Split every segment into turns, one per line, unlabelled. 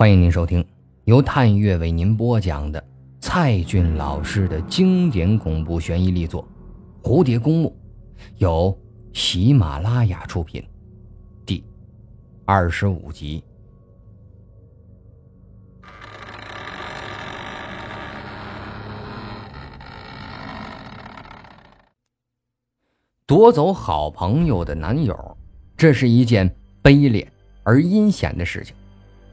欢迎您收听由探月为您播讲的蔡骏老师的经典恐怖悬疑力作《蝴蝶公墓》，由喜马拉雅出品，第二十五集。夺走好朋友的男友，这是一件卑劣而阴险的事情。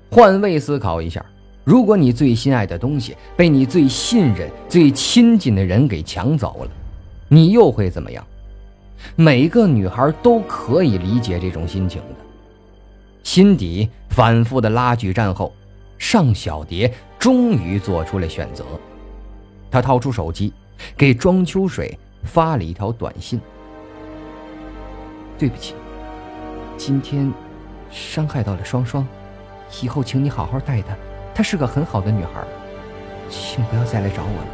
换位思考一下，如果你最心爱的东西被你最信任、最亲近的人给抢走了，你又会怎么样？每个女孩都可以理解这种心情的。心底反复的拉锯战后，尚小蝶终于做出了选择。她掏出手机，给庄秋水发了一条短信：“对不起，今天伤害到了双双。”以后，请你好好待她，她是个很好的女孩，请不要再来找我了。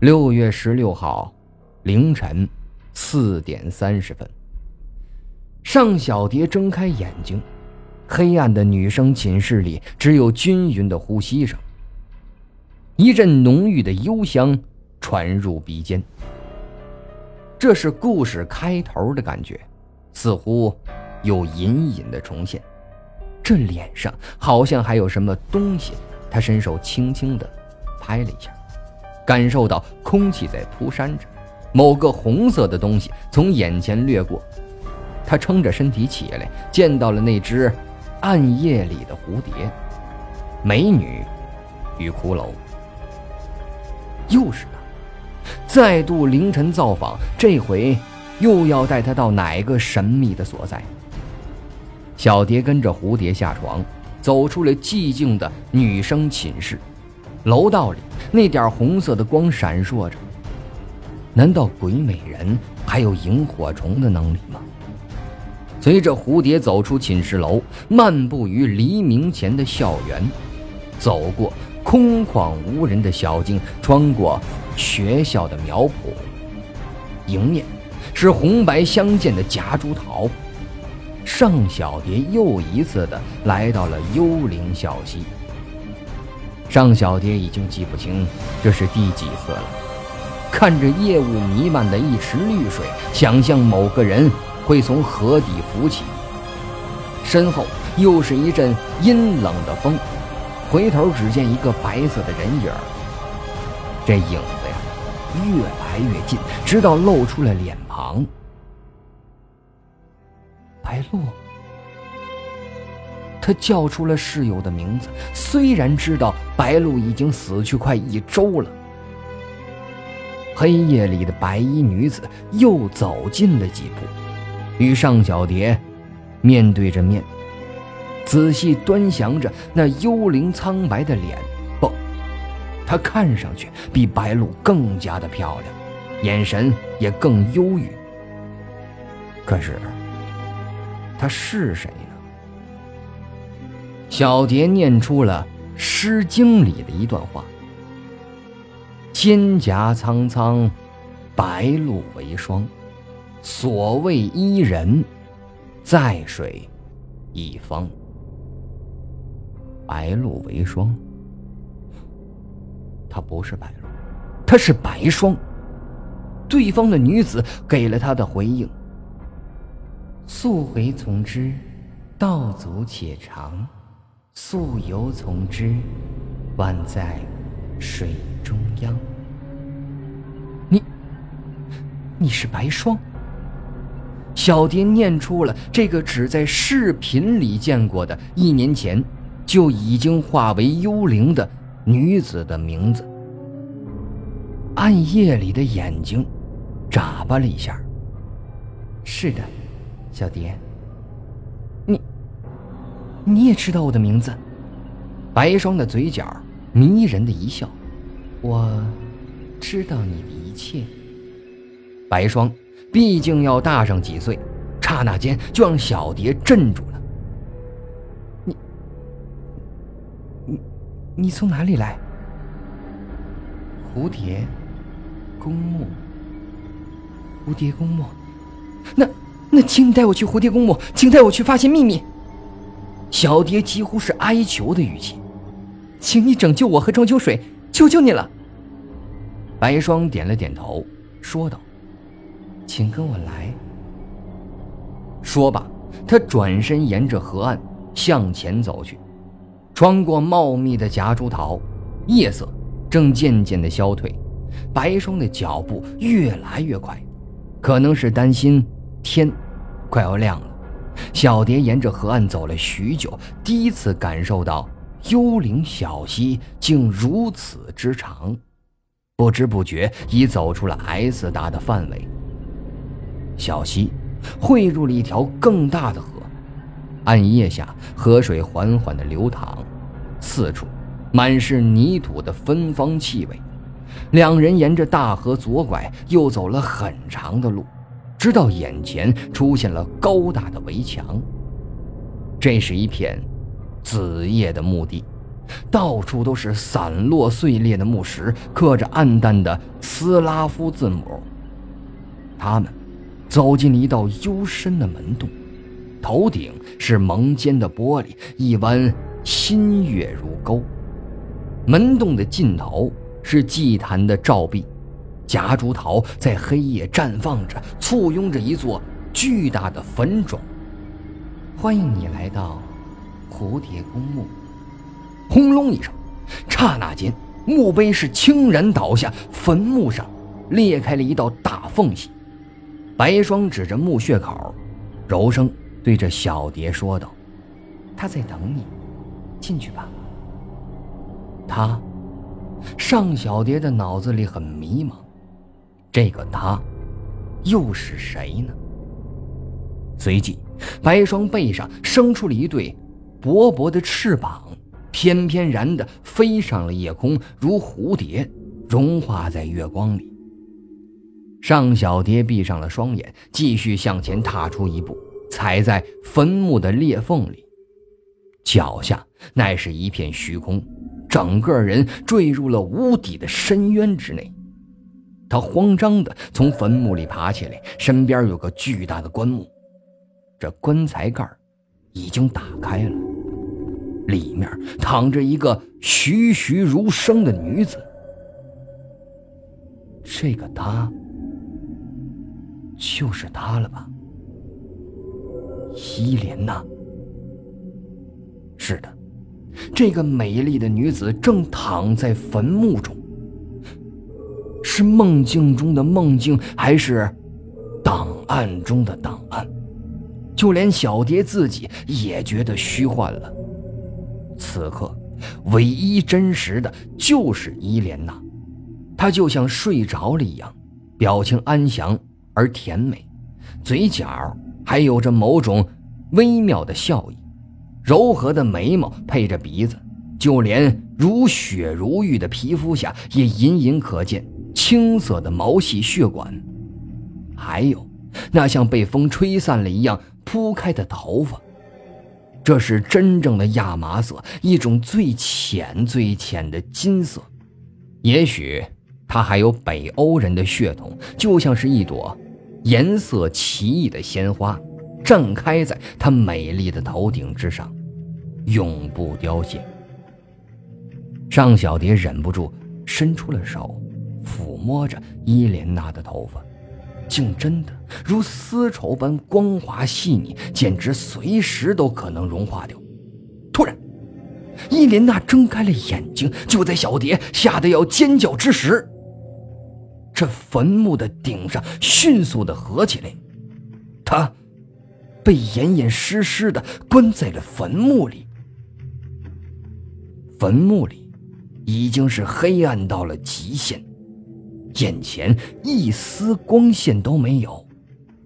六月十六号凌晨四点三十分，尚小蝶睁开眼睛，黑暗的女生寝室里只有均匀的呼吸声，一阵浓郁的幽香传入鼻尖。这是故事开头的感觉，似乎又隐隐的重现。这脸上好像还有什么东西，他伸手轻轻的拍了一下，感受到空气在扑扇着，某个红色的东西从眼前掠过，他撑着身体起来，见到了那只暗夜里的蝴蝶，美女与骷髅，又是他，再度凌晨造访，这回又要带他到哪个神秘的所在？小蝶跟着蝴蝶下床，走出了寂静的女生寝室。楼道里那点红色的光闪烁着。难道鬼美人还有萤火虫的能力吗？随着蝴蝶走出寝室楼，漫步于黎明前的校园，走过空旷无人的小径，穿过学校的苗圃，迎面是红白相间的夹竹桃。尚小蝶又一次的来到了幽灵小溪。尚小蝶已经记不清这是第几次了，看着夜雾弥漫的一池绿水，想象某个人会从河底浮起。身后又是一阵阴冷的风，回头只见一个白色的人影这影子呀，越来越近，直到露出了脸庞。白露，他叫出了室友的名字。虽然知道白露已经死去快一周了，黑夜里的白衣女子又走近了几步，与尚小蝶面对着面，仔细端详着那幽灵苍白的脸。不，她看上去比白露更加的漂亮，眼神也更忧郁。可是。他是谁呢？小蝶念出了《诗经》里的一段话：“蒹葭苍苍，白露为霜。所谓伊人，在水一方。”白露为霜，他不是白露，他是白霜。对方的女子给了他的回应。溯洄从之，道阻且长；溯游从之，宛在水中央。你，你是白霜。小蝶念出了这个只在视频里见过的，一年前就已经化为幽灵的女子的名字。暗夜里的眼睛眨巴了一下。是的。小蝶，你，你也知道我的名字？白霜的嘴角迷人的一笑，我知道你的一切。白霜毕竟要大上几岁，刹那间就让小蝶镇住了。你，你，你从哪里来？蝴蝶公墓，蝴蝶公墓，那。那请你带我去蝴蝶公墓，请带我去发现秘密。小蝶几乎是哀求的语气：“请你拯救我和庄秋水，求求你了。”白霜点了点头，说道：“请跟我来。”说罢，他转身沿着河岸向前走去，穿过茂密的夹竹桃，夜色正渐渐的消退，白霜的脚步越来越快，可能是担心天快要亮了。小蝶沿着河岸走了许久，第一次感受到幽灵小溪竟如此之长，不知不觉已走出了 S 大的范围。小溪。汇入了一条更大的河，暗夜下，河水缓缓地流淌，四处满是泥土的芬芳气味。两人沿着大河左拐，又走了很长的路，直到眼前出现了高大的围墙。这是一片子夜的墓地，到处都是散落碎裂的木石，刻着暗淡的斯拉夫字母。他们。走进了一道幽深的门洞，头顶是蒙尖的玻璃，一弯新月如钩。门洞的尽头是祭坛的照壁，夹竹桃在黑夜绽放着，簇拥着一座巨大的坟冢。欢迎你来到蝴蝶公墓。轰隆一声，刹那间墓碑是倾然倒下，坟墓上裂开了一道大缝隙。白霜指着墓穴口，柔声对着小蝶说道：“他在等你，进去吧。”他，尚小蝶的脑子里很迷茫，这个他，又是谁呢？随即，白霜背上生出了一对薄薄的翅膀，翩翩然的飞上了夜空，如蝴蝶，融化在月光里。尚小蝶闭上了双眼，继续向前踏出一步，踩在坟墓的裂缝里，脚下乃是一片虚空，整个人坠入了无底的深渊之内。他慌张地从坟墓里爬起来，身边有个巨大的棺木，这棺材盖已经打开了，里面躺着一个栩栩如生的女子。这个她。就是她了吧，伊莲娜。是的，这个美丽的女子正躺在坟墓中。是梦境中的梦境，还是档案中的档案？就连小蝶自己也觉得虚幻了。此刻，唯一真实的就是伊莲娜，她就像睡着了一样，表情安详。而甜美，嘴角还有着某种微妙的笑意，柔和的眉毛配着鼻子，就连如雪如玉的皮肤下也隐隐可见青色的毛细血管，还有那像被风吹散了一样铺开的头发，这是真正的亚麻色，一种最浅最浅的金色，也许他还有北欧人的血统，就像是一朵。颜色奇异的鲜花，绽开在她美丽的头顶之上，永不凋谢。尚小蝶忍不住伸出了手，摸着伊莲娜的头发，竟真的如丝绸般光滑细腻，简直随时都可能融化掉。突然，伊莲娜睁开了眼睛，就在小蝶吓得要尖叫之时。这坟墓的顶上迅速的合起来，他被严严实实的关在了坟墓里。坟墓里已经是黑暗到了极限，眼前一丝光线都没有。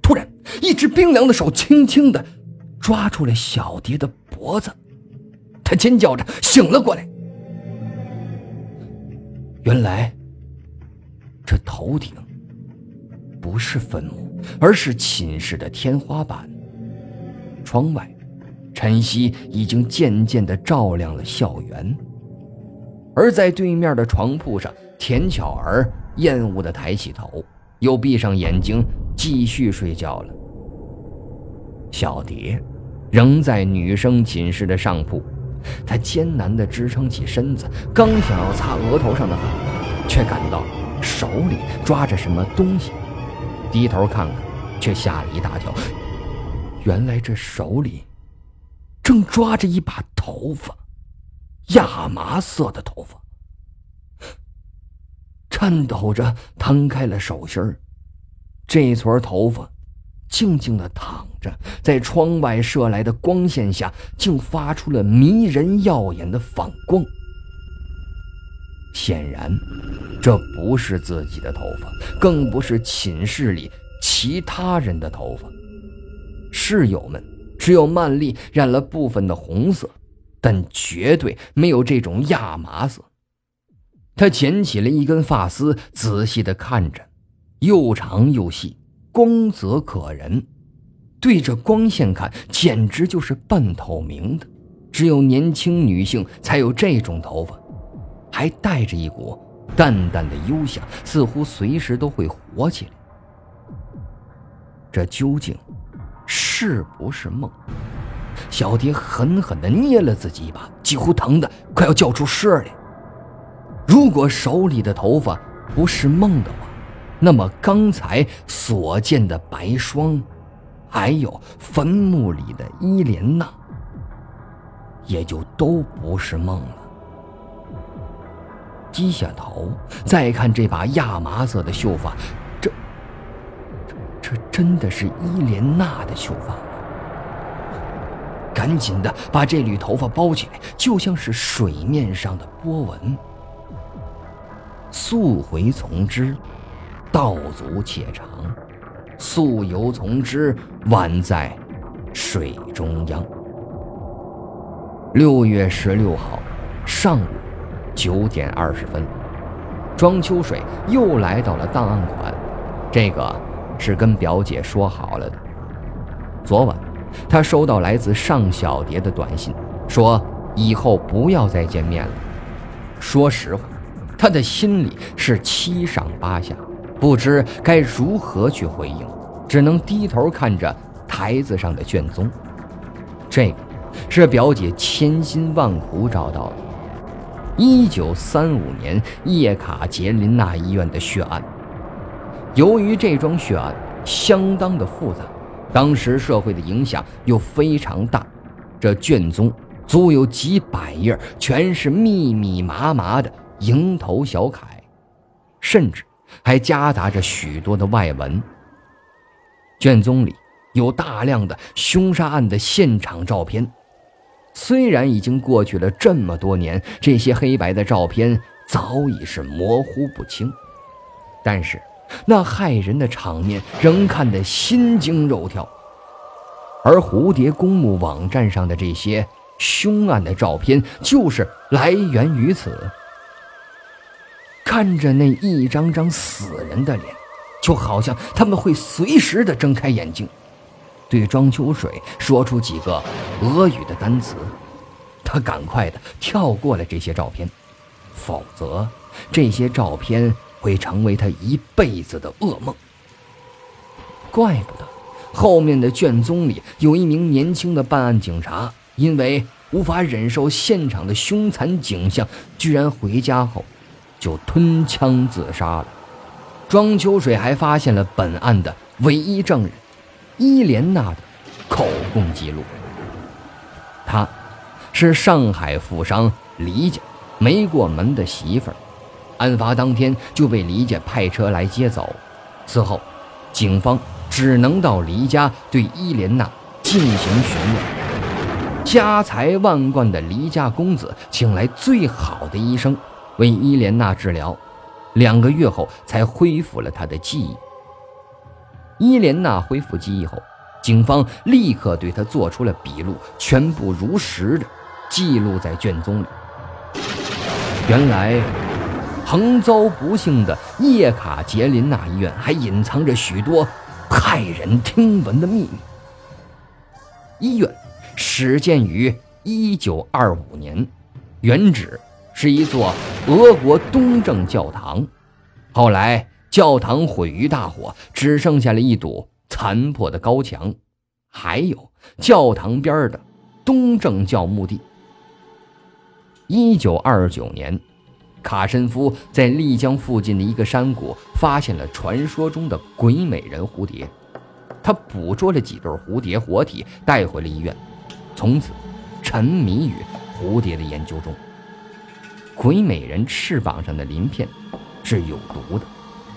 突然，一只冰凉的手轻轻的抓住了小蝶的脖子，她尖叫着醒了过来。原来。这头顶不是坟墓，而是寝室的天花板。窗外，晨曦已经渐渐的照亮了校园。而在对面的床铺上，田巧儿厌恶的抬起头，又闭上眼睛继续睡觉了。小蝶仍在女生寝室的上铺。她艰难地支撑起身子，刚想要擦额头上的汗，却感到手里抓着什么东西。低头看看，却吓了一大跳。原来这手里正抓着一把头发，亚麻色的头发。颤抖着摊开了手心儿，这撮头发静静的躺着，在窗外射来的光线下，竟发出了迷人耀眼的反光。显然，这不是自己的头发，更不是寝室里其他人的头发。室友们只有曼丽染了部分的红色，但绝对没有这种亚麻色。他捡起了一根发丝，仔细的看着，又长又细，光泽可人。对着光线看，简直就是半透明的。只有年轻女性才有这种头发，还带着一股淡淡的幽香，似乎随时都会活起来。这究竟是不是梦？小蝶狠狠地捏了自己一把，几乎疼得快要叫出声来。如果手里的头发不是梦的话，那么刚才所见的白霜，还有坟墓里的伊莲娜，也就都不是梦了。低下头再看这把亚麻色的秀发，这、这、这真的是伊莲娜的秀发吗？赶紧的把这缕头发包起来，就像是水面上的波纹。溯回从之，道阻且长；溯游从之，宛在水中央。六月十六号上午九点二十分，庄秋水又来到了档案馆。这个是跟表姐说好了的。昨晚，他收到来自尚小蝶的短信，说以后不要再见面了。说实话。他的心里是七上八下，不知该如何去回应，只能低头看着台子上的卷宗。这个是表姐千辛万苦找到的，一九三五年叶卡捷琳娜医院的血案。由于这桩血案相当的复杂，当时社会的影响又非常大，这卷宗足有几百页，全是密密麻麻的。蝇头小楷，甚至还夹杂着许多的外文。卷宗里有大量的凶杀案的现场照片，虽然已经过去了这么多年，这些黑白的照片早已是模糊不清，但是那骇人的场面仍看得心惊肉跳。而蝴蝶公墓网站上的这些凶案的照片，就是来源于此。看着那一张张死人的脸，就好像他们会随时的睁开眼睛，对庄秋水说出几个俄语的单词。他赶快的跳过了这些照片，否则这些照片会成为他一辈子的噩梦。怪不得后面的卷宗里有一名年轻的办案警察，因为无法忍受现场的凶残景象，居然回家后。就吞枪自杀了。庄秋水还发现了本案的唯一证人伊莲娜的口供记录。她，是上海富商黎家没过门的媳妇儿。案发当天就被黎家派车来接走。此后，警方只能到黎家对伊莲娜进行询问。家财万贯的黎家公子请来最好的医生。为伊莲娜治疗，两个月后才恢复了她的记忆。伊莲娜恢复记忆后，警方立刻对她做出了笔录，全部如实的记录在卷宗里。原来，横遭不幸的叶卡捷琳娜医院还隐藏着许多骇人听闻的秘密。医院始建于一九二五年，原址。是一座俄国东正教堂，后来教堂毁于大火，只剩下了一堵残破的高墙。还有教堂边的东正教墓地。一九二九年，卡申夫在丽江附近的一个山谷发现了传说中的鬼美人蝴蝶，他捕捉了几对蝴蝶活体带回了医院，从此沉迷于蝴蝶的研究中。鬼美人翅膀上的鳞片是有毒的，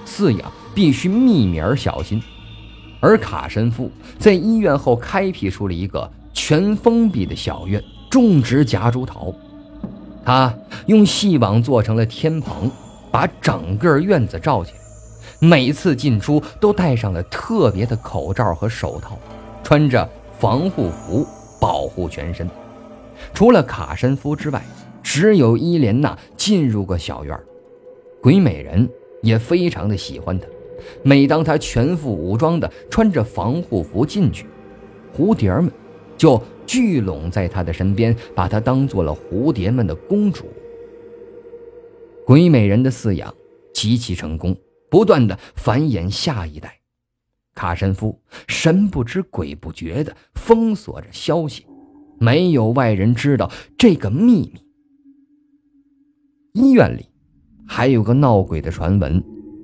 饲养必须秘密而小心。而卡申夫在医院后开辟出了一个全封闭的小院，种植夹竹桃。他用细网做成了天棚，把整个院子罩起来。每次进出都戴上了特别的口罩和手套，穿着防护服保护全身。除了卡申夫之外，只有伊莲娜进入过小院。鬼美人也非常的喜欢她。每当她全副武装的穿着防护服进去，蝴蝶们就聚拢在她的身边，把她当做了蝴蝶们的公主。鬼美人的饲养极其成功，不断的繁衍下一代。卡申夫神不知鬼不觉的封锁着消息，没有外人知道这个秘密。医院里还有个闹鬼的传闻。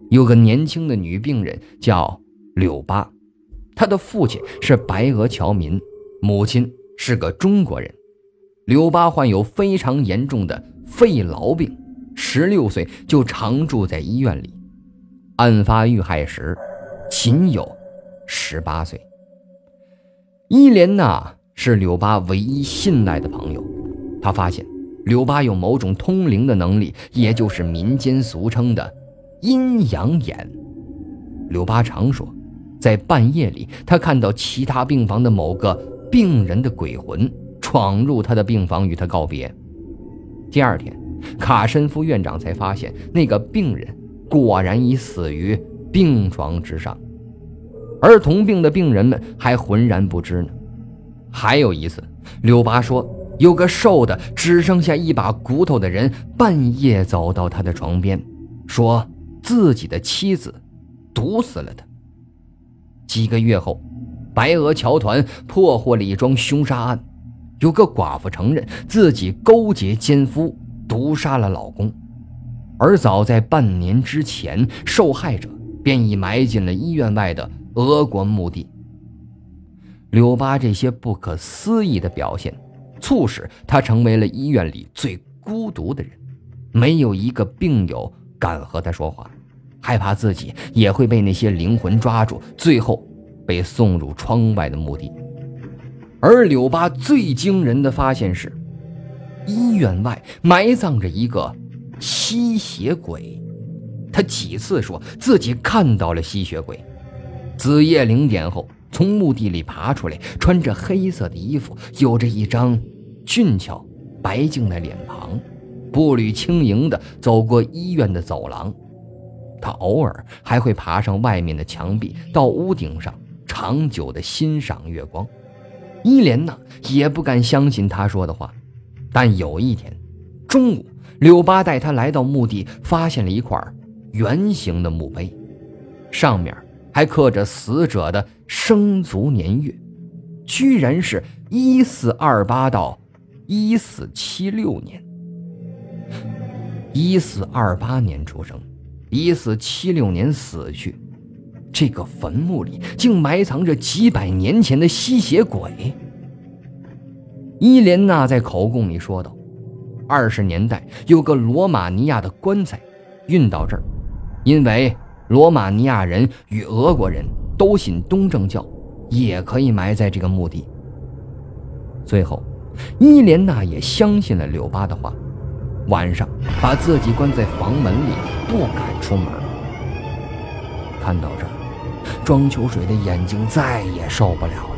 有个年轻的女病人叫柳巴，她的父亲是白俄侨民，母亲是个中国人。柳巴患有非常严重的肺痨病，十六岁就常住在医院里。案发遇害时，仅有十八岁。伊莲娜是柳巴唯一信赖的朋友，她发现柳巴有某种通灵的能力，也就是民间俗称的。阴阳眼，柳巴常说，在半夜里，他看到其他病房的某个病人的鬼魂闯入他的病房与他告别。第二天，卡申夫院长才发现那个病人果然已死于病床之上，而同病的病人们还浑然不知呢。还有一次，柳巴说，有个瘦的只剩下一把骨头的人半夜走到他的床边，说。自己的妻子毒死了他。几个月后，白俄侨团破获了一桩凶杀案，有个寡妇承认自己勾结奸夫，毒杀了老公。而早在半年之前，受害者便已埋进了医院外的俄国墓地。柳巴这些不可思议的表现，促使他成为了医院里最孤独的人，没有一个病友敢和他说话。害怕自己也会被那些灵魂抓住，最后被送入窗外的墓地。而柳巴最惊人的发现是，医院外埋葬着一个吸血鬼。他几次说自己看到了吸血鬼。子夜零点后，从墓地里爬出来，穿着黑色的衣服，有着一张俊俏白净的脸庞，步履轻盈地走过医院的走廊。他偶尔还会爬上外面的墙壁，到屋顶上长久地欣赏月光。伊莲娜也不敢相信他说的话，但有一天中午，柳巴带他来到墓地，发现了一块圆形的墓碑，上面还刻着死者的生卒年月，居然是一四二八到一四七六年，一四二八年出生。一四七六年死去，这个坟墓里竟埋藏着几百年前的吸血鬼。伊莲娜在口供里说道：“二十年代有个罗马尼亚的棺材运到这儿，因为罗马尼亚人与俄国人都信东正教，也可以埋在这个墓地。”最后，伊莲娜也相信了柳巴的话。晚上把自己关在房门里，不敢出门。看到这儿，庄秋水的眼睛再也受不了了。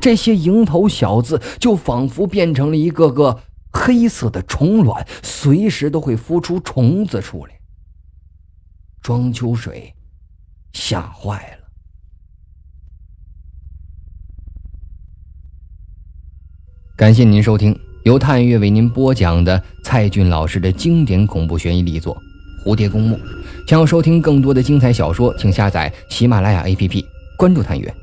这些蝇头小子就仿佛变成了一个个黑色的虫卵，随时都会孵出虫子出来。庄秋水吓坏了。感谢您收听。由探月为您播讲的蔡骏老师的经典恐怖悬疑力作《蝴蝶公墓》，想要收听更多的精彩小说，请下载喜马拉雅 APP，关注探月。